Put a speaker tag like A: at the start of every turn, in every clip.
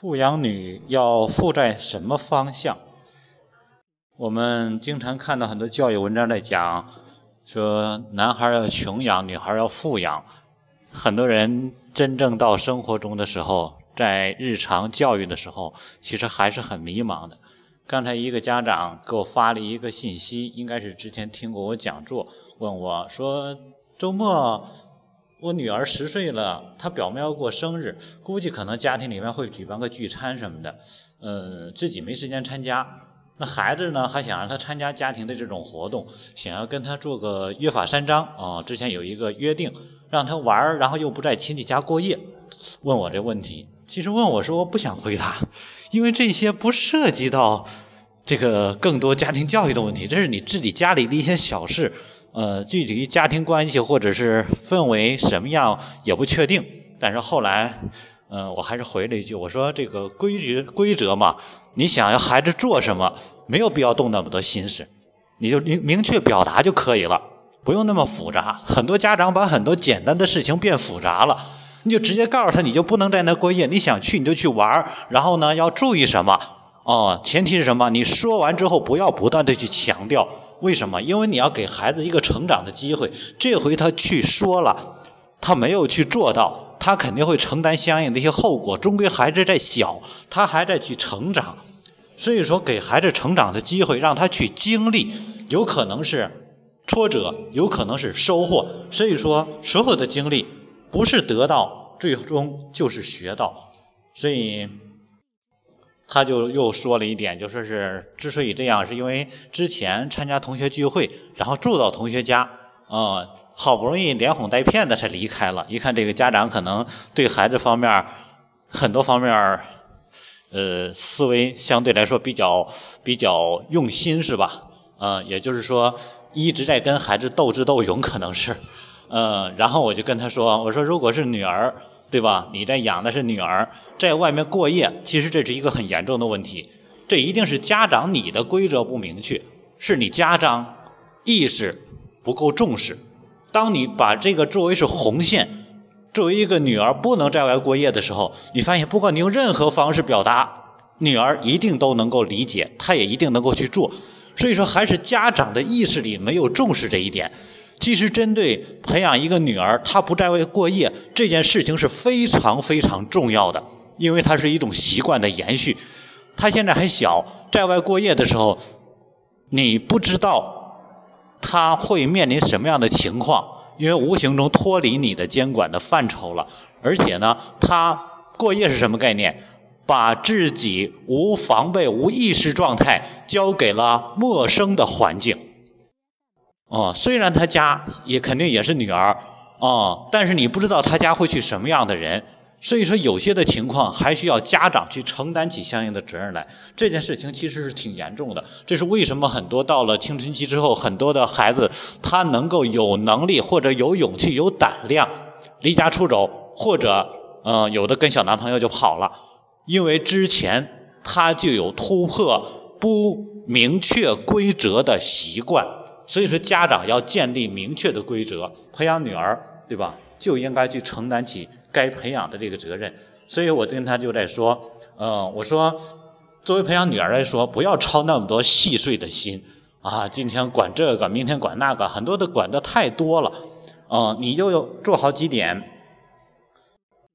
A: 富养女要富在什么方向？我们经常看到很多教育文章在讲，说男孩要穷养，女孩要富养。很多人真正到生活中的时候，在日常教育的时候，其实还是很迷茫的。刚才一个家长给我发了一个信息，应该是之前听过我讲座，问我说周末。我女儿十岁了，她表妹要过生日，估计可能家庭里面会举办个聚餐什么的，呃，自己没时间参加。那孩子呢，还想让她参加家庭的这种活动，想要跟她做个约法三章啊。之前有一个约定，让她玩，然后又不在亲戚家过夜。问我这问题，其实问我说我不想回答，因为这些不涉及到这个更多家庭教育的问题，这是你自己家里的一些小事。呃，具体家庭关系或者是氛围什么样也不确定，但是后来，呃，我还是回了一句，我说这个规矩规则嘛，你想要孩子做什么，没有必要动那么多心思，你就明明确表达就可以了，不用那么复杂。很多家长把很多简单的事情变复杂了，你就直接告诉他，你就不能在那过夜，你想去你就去玩然后呢要注意什么？哦，前提是什么？你说完之后不要不断的去强调。为什么？因为你要给孩子一个成长的机会。这回他去说了，他没有去做到，他肯定会承担相应的一些后果。终归孩子在小，他还在去成长，所以说给孩子成长的机会，让他去经历，有可能是挫折，有可能是收获。所以说，所有的经历不是得到，最终就是学到。所以。他就又说了一点，就说是之所以这样，是因为之前参加同学聚会，然后住到同学家，啊，好不容易连哄带骗的才离开了。一看这个家长可能对孩子方面很多方面，呃，思维相对来说比较比较用心，是吧？嗯，也就是说一直在跟孩子斗智斗勇，可能是，嗯，然后我就跟他说，我说如果是女儿。对吧？你在养的是女儿，在外面过夜，其实这是一个很严重的问题。这一定是家长你的规则不明确，是你家长意识不够重视。当你把这个作为是红线，作为一个女儿不能在外过夜的时候，你发现不管你用任何方式表达，女儿一定都能够理解，她也一定能够去做。所以说，还是家长的意识里没有重视这一点。其实，针对培养一个女儿，她不在外过夜这件事情是非常非常重要的，因为它是一种习惯的延续。她现在还小，在外过夜的时候，你不知道她会面临什么样的情况，因为无形中脱离你的监管的范畴了。而且呢，她过夜是什么概念？把自己无防备、无意识状态交给了陌生的环境。哦，虽然他家也肯定也是女儿，哦，但是你不知道他家会去什么样的人，所以说有些的情况还需要家长去承担起相应的责任来。这件事情其实是挺严重的，这是为什么很多到了青春期之后，很多的孩子他能够有能力或者有勇气、有胆量离家出走，或者嗯有的跟小男朋友就跑了，因为之前他就有突破不明确规则的习惯。所以说，家长要建立明确的规则，培养女儿，对吧？就应该去承担起该培养的这个责任。所以我跟他就在说，嗯，我说，作为培养女儿来说，不要操那么多细碎的心啊，今天管这个，明天管那个，很多的管的太多了，嗯，你就做好几点，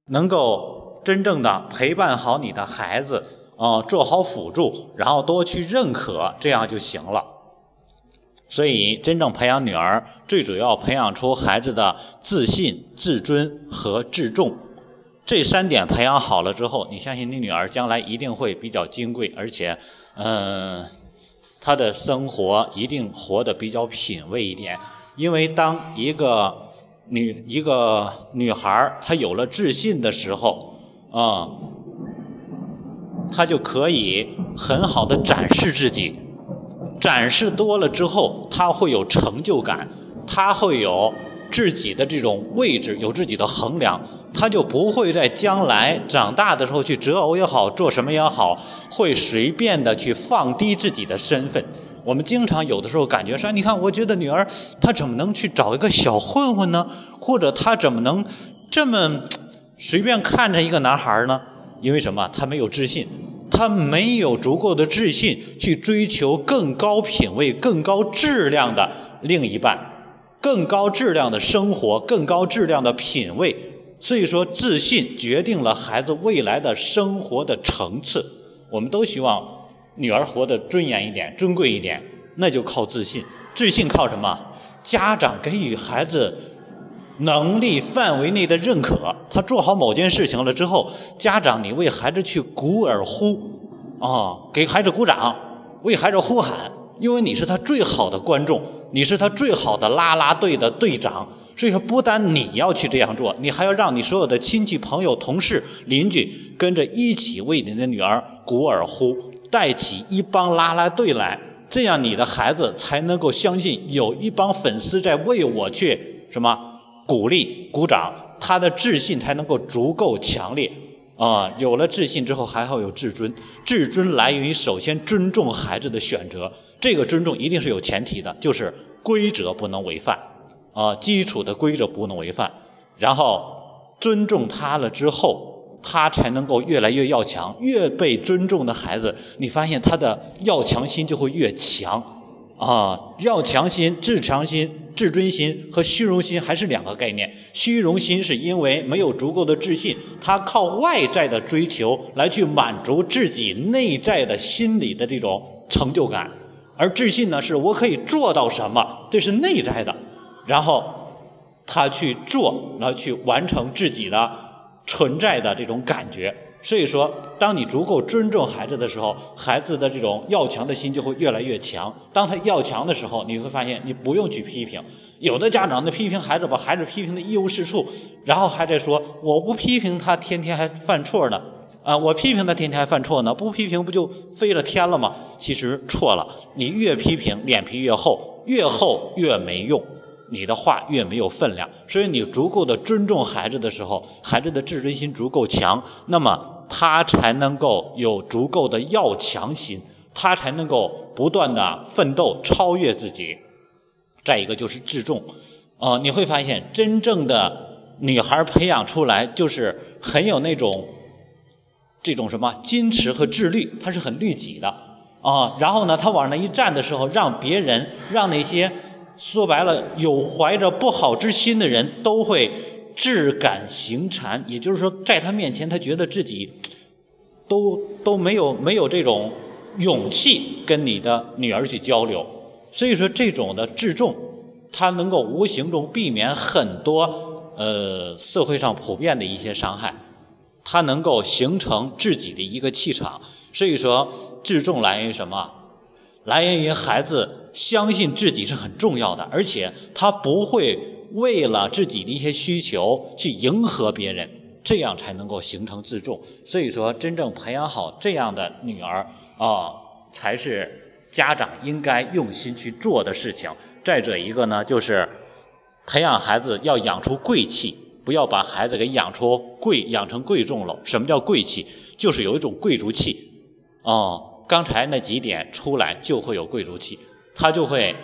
A: 能够真正的陪伴好你的孩子，嗯，做好辅助，然后多去认可，这样就行了。所以，真正培养女儿，最主要培养出孩子的自信、自尊和自重。这三点培养好了之后，你相信你女儿将来一定会比较金贵，而且，嗯，她的生活一定活得比较品味一点。因为当一个女一个女孩她有了自信的时候，啊，她就可以很好的展示自己。展示多了之后，他会有成就感，他会有自己的这种位置，有自己的衡量，他就不会在将来长大的时候去择偶也好，做什么也好，会随便的去放低自己的身份。我们经常有的时候感觉说，你看，我觉得女儿她怎么能去找一个小混混呢？或者她怎么能这么随便看着一个男孩呢？因为什么？他没有自信，他没有足够的自信去追求更高品位、更高质量的另一半，更高质量的生活、更高质量的品味。所以说，自信决定了孩子未来的生活的层次。我们都希望女儿活得尊严一点、尊贵一点，那就靠自信。自信靠什么？家长给予孩子。能力范围内的认可，他做好某件事情了之后，家长你为孩子去鼓耳呼，啊，给孩子鼓掌，为孩子呼喊，因为你是他最好的观众，你是他最好的啦啦队的队长，所以说不单你要去这样做，你还要让你所有的亲戚朋友、同事、邻居跟着一起为你的女儿鼓耳呼，带起一帮啦啦队来，这样你的孩子才能够相信有一帮粉丝在为我去什么。鼓励、鼓掌，他的自信才能够足够强烈啊！有了自信之后，还要有自尊。自尊来源于首先尊重孩子的选择，这个尊重一定是有前提的，就是规则不能违反啊，基础的规则不能违反。然后尊重他了之后，他才能够越来越要强。越被尊重的孩子，你发现他的要强心就会越强啊！要强心、自强心。自尊心和虚荣心还是两个概念。虚荣心是因为没有足够的自信，他靠外在的追求来去满足自己内在的心理的这种成就感，而自信呢，是我可以做到什么，这是内在的，然后他去做，来去完成自己的存在的这种感觉。所以说，当你足够尊重孩子的时候，孩子的这种要强的心就会越来越强。当他要强的时候，你会发现你不用去批评。有的家长呢批评孩子，把孩子批评的一无是处，然后还在说我不批评他，天天还犯错呢。啊，我批评他，天天还犯错呢，不批评不就飞了天了吗？其实错了，你越批评，脸皮越厚，越厚越没用，你的话越没有分量。所以你足够的尊重孩子的时候，孩子的自尊心足够强，那么。他才能够有足够的要强心，他才能够不断的奋斗超越自己。再一个就是自重，呃，你会发现真正的女孩培养出来就是很有那种这种什么矜持和自律，她是很律己的啊。然后呢，她往那一站的时候，让别人让那些说白了有怀着不好之心的人都会。质感形禅，也就是说，在他面前，他觉得自己都都没有没有这种勇气跟你的女儿去交流。所以说，这种的自重，他能够无形中避免很多呃社会上普遍的一些伤害，他能够形成自己的一个气场。所以说，自重来源于什么？来源于孩子相信自己是很重要的，而且他不会。为了自己的一些需求去迎合别人，这样才能够形成自重。所以说，真正培养好这样的女儿啊，才是家长应该用心去做的事情。再者一个呢，就是培养孩子要养出贵气，不要把孩子给养出贵，养成贵重了。什么叫贵气？就是有一种贵族气。哦，刚才那几点出来就会有贵族气，他就会。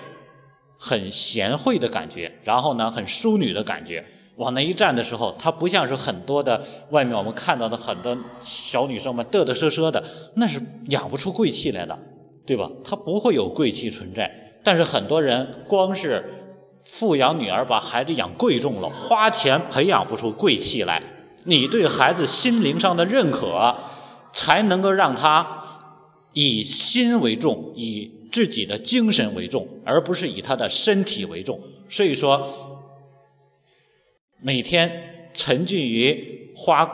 A: 很贤惠的感觉，然后呢，很淑女的感觉。往那一站的时候，她不像是很多的外面我们看到的很多小女生们嘚嘚瑟瑟的，那是养不出贵气来的，对吧？她不会有贵气存在。但是很多人光是富养女儿，把孩子养贵重了，花钱培养不出贵气来。你对孩子心灵上的认可，才能够让他以心为重，以。自己的精神为重，而不是以他的身体为重。所以说，每天沉浸于花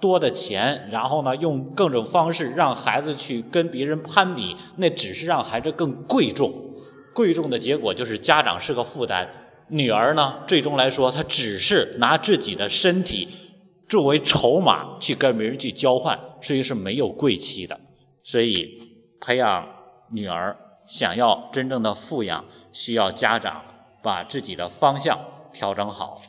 A: 多的钱，然后呢，用各种方式让孩子去跟别人攀比，那只是让孩子更贵重。贵重的结果就是家长是个负担，女儿呢，最终来说，她只是拿自己的身体作为筹码去跟别人去交换，所以是没有贵气的。所以培养女儿。想要真正的富养，需要家长把自己的方向调整好。